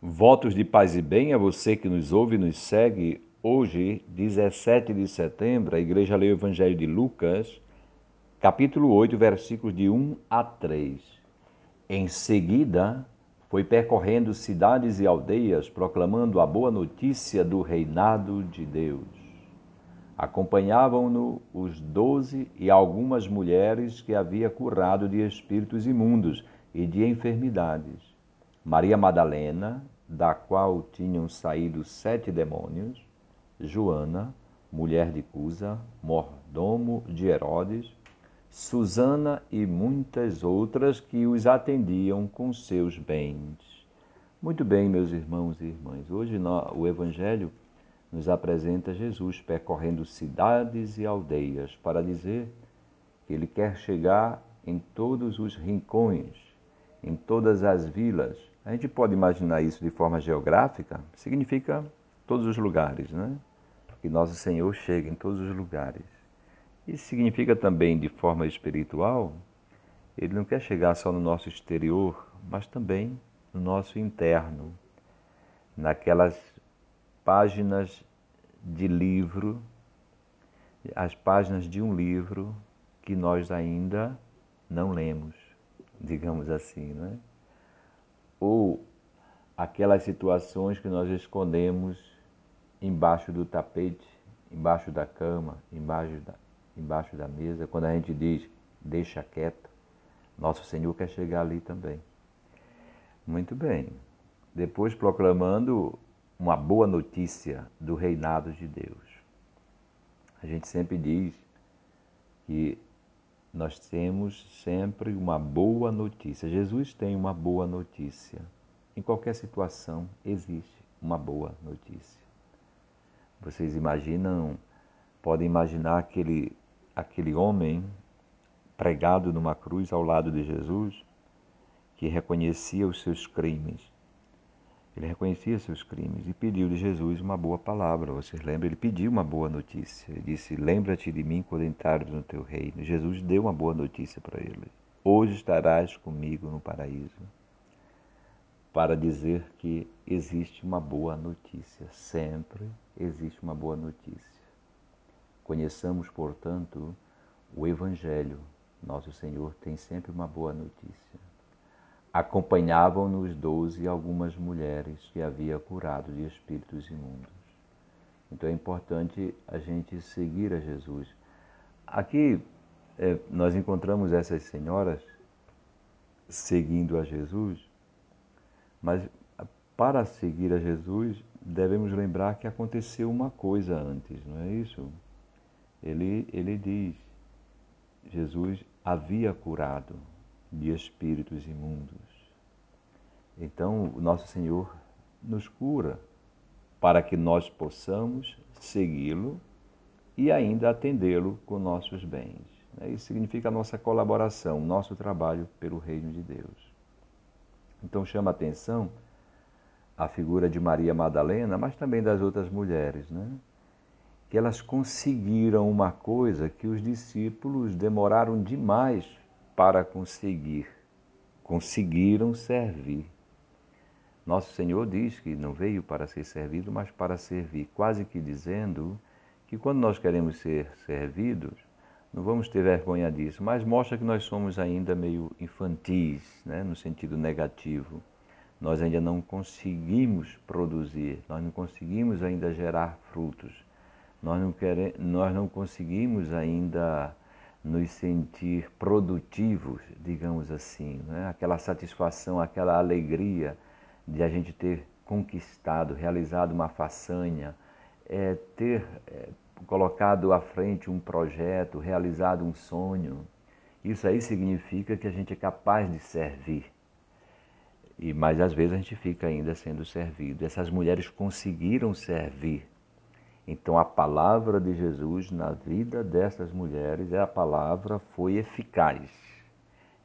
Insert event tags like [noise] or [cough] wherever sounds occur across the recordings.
Votos de paz e bem a você que nos ouve e nos segue. Hoje, 17 de setembro, a igreja lê o Evangelho de Lucas, capítulo 8, versículos de 1 a 3. Em seguida, foi percorrendo cidades e aldeias, proclamando a boa notícia do reinado de Deus. Acompanhavam-no os doze e algumas mulheres que havia curado de espíritos imundos e de enfermidades Maria Madalena, da qual tinham saído sete demônios, Joana, mulher de Cusa, mordomo de Herodes, Susana e muitas outras que os atendiam com seus bens. Muito bem, meus irmãos e irmãs, hoje o Evangelho nos apresenta Jesus percorrendo cidades e aldeias para dizer que ele quer chegar em todos os rincões, em todas as vilas, a gente pode imaginar isso de forma geográfica, significa todos os lugares, né? Que nosso Senhor chega em todos os lugares. Isso significa também de forma espiritual, ele não quer chegar só no nosso exterior, mas também no nosso interno, naquelas páginas de livro, as páginas de um livro que nós ainda não lemos, digamos assim, não é? Ou aquelas situações que nós escondemos embaixo do tapete, embaixo da cama, embaixo da, embaixo da mesa, quando a gente diz deixa quieto, nosso Senhor quer chegar ali também. Muito bem. Depois proclamando uma boa notícia do reinado de Deus. A gente sempre diz que nós temos sempre uma boa notícia. Jesus tem uma boa notícia. Em qualquer situação existe uma boa notícia. Vocês imaginam, podem imaginar aquele, aquele homem pregado numa cruz ao lado de Jesus, que reconhecia os seus crimes ele reconhecia seus crimes e pediu de Jesus uma boa palavra. Vocês lembram? Ele pediu uma boa notícia. Ele disse: Lembra-te de mim quando entrares no teu reino. Jesus deu uma boa notícia para ele. Hoje estarás comigo no paraíso. Para dizer que existe uma boa notícia. Sempre existe uma boa notícia. Conheçamos, portanto, o Evangelho. Nosso Senhor tem sempre uma boa notícia. Acompanhavam-nos doze algumas mulheres que havia curado de espíritos imundos. Então é importante a gente seguir a Jesus. Aqui é, nós encontramos essas senhoras seguindo a Jesus, mas para seguir a Jesus devemos lembrar que aconteceu uma coisa antes, não é isso? Ele, ele diz, Jesus havia curado de espíritos imundos. Então, o nosso Senhor nos cura para que nós possamos segui-lo e ainda atendê-lo com nossos bens. Isso significa a nossa colaboração, nosso trabalho pelo reino de Deus. Então chama atenção a figura de Maria Madalena, mas também das outras mulheres, né? que elas conseguiram uma coisa que os discípulos demoraram demais para conseguir. Conseguiram servir. Nosso Senhor diz que não veio para ser servido, mas para servir, quase que dizendo que quando nós queremos ser servidos, não vamos ter vergonha disso, mas mostra que nós somos ainda meio infantis, né, no sentido negativo. Nós ainda não conseguimos produzir, nós não conseguimos ainda gerar frutos, nós não, queremos, nós não conseguimos ainda nos sentir produtivos, digamos assim, né? aquela satisfação, aquela alegria de a gente ter conquistado, realizado uma façanha, é, ter é, colocado à frente um projeto, realizado um sonho. Isso aí significa que a gente é capaz de servir. E mas às vezes a gente fica ainda sendo servido. Essas mulheres conseguiram servir então a palavra de Jesus na vida dessas mulheres, é a palavra foi eficaz,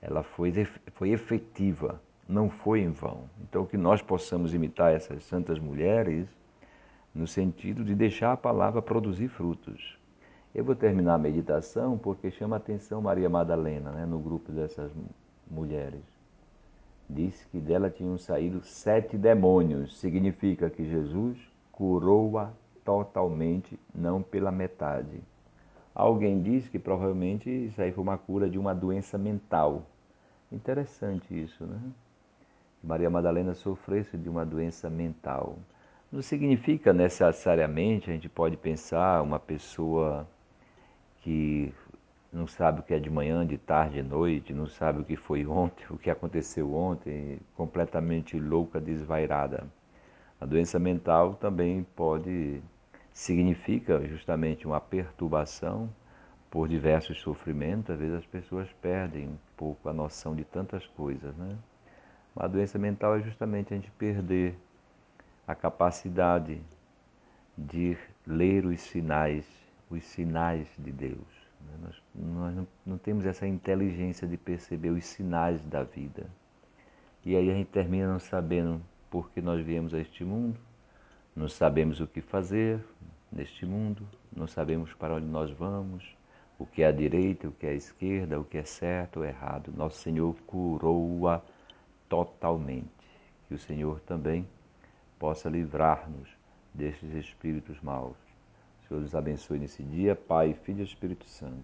ela foi, foi efetiva, não foi em vão. Então que nós possamos imitar essas santas mulheres no sentido de deixar a palavra produzir frutos. Eu vou terminar a meditação porque chama a atenção Maria Madalena, né, no grupo dessas mulheres. disse que dela tinham saído sete demônios. Significa que Jesus curou-a totalmente, não pela metade. Alguém disse que provavelmente isso aí foi uma cura de uma doença mental. Interessante isso, né? Maria Madalena sofresse de uma doença mental. Não significa necessariamente, a gente pode pensar, uma pessoa que não sabe o que é de manhã, de tarde, de noite, não sabe o que foi ontem, [laughs] o que aconteceu ontem, completamente louca, desvairada. A doença mental também pode significa justamente uma perturbação por diversos sofrimentos. Às vezes as pessoas perdem um pouco a noção de tantas coisas, né? Doença mental é justamente a gente perder a capacidade de ler os sinais, os sinais de Deus. Né? Nós, nós não, não temos essa inteligência de perceber os sinais da vida. E aí a gente termina não sabendo por que nós viemos a este mundo, não sabemos o que fazer neste mundo, não sabemos para onde nós vamos, o que é a direita, o que é a esquerda, o que é certo ou errado. Nosso Senhor curou-a totalmente. Que o Senhor também possa livrar-nos destes espíritos maus. O Senhor nos abençoe nesse dia, Pai, Filho e Espírito Santo.